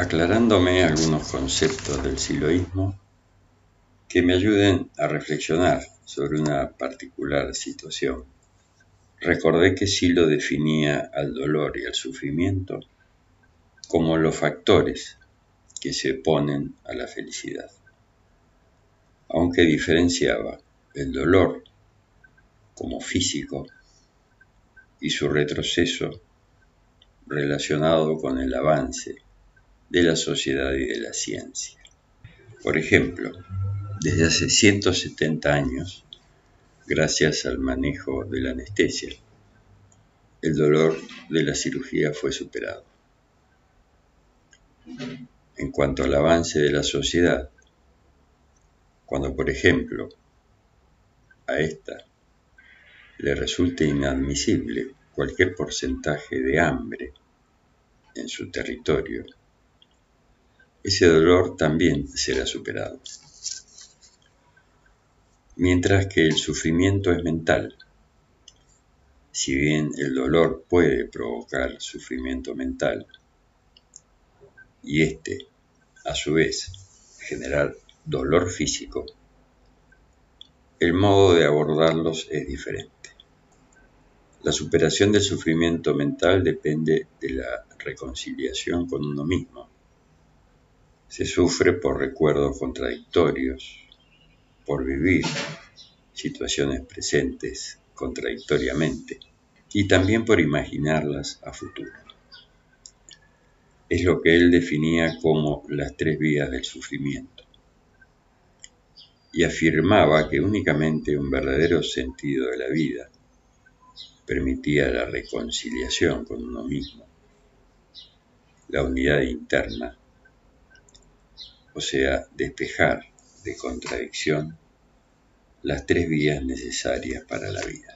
aclarándome algunos conceptos del siloísmo que me ayuden a reflexionar sobre una particular situación. Recordé que Silo definía al dolor y al sufrimiento como los factores que se oponen a la felicidad, aunque diferenciaba el dolor como físico y su retroceso relacionado con el avance de la sociedad y de la ciencia. Por ejemplo, desde hace 170 años, gracias al manejo de la anestesia, el dolor de la cirugía fue superado. En cuanto al avance de la sociedad, cuando por ejemplo a esta le resulte inadmisible cualquier porcentaje de hambre en su territorio, ese dolor también será superado. Mientras que el sufrimiento es mental, si bien el dolor puede provocar sufrimiento mental, y este, a su vez, generar dolor físico, el modo de abordarlos es diferente. La superación del sufrimiento mental depende de la reconciliación con uno mismo. Se sufre por recuerdos contradictorios, por vivir situaciones presentes contradictoriamente y también por imaginarlas a futuro. Es lo que él definía como las tres vías del sufrimiento y afirmaba que únicamente un verdadero sentido de la vida permitía la reconciliación con uno mismo, la unidad interna, o sea, despejar de contradicción las tres vías necesarias para la vida.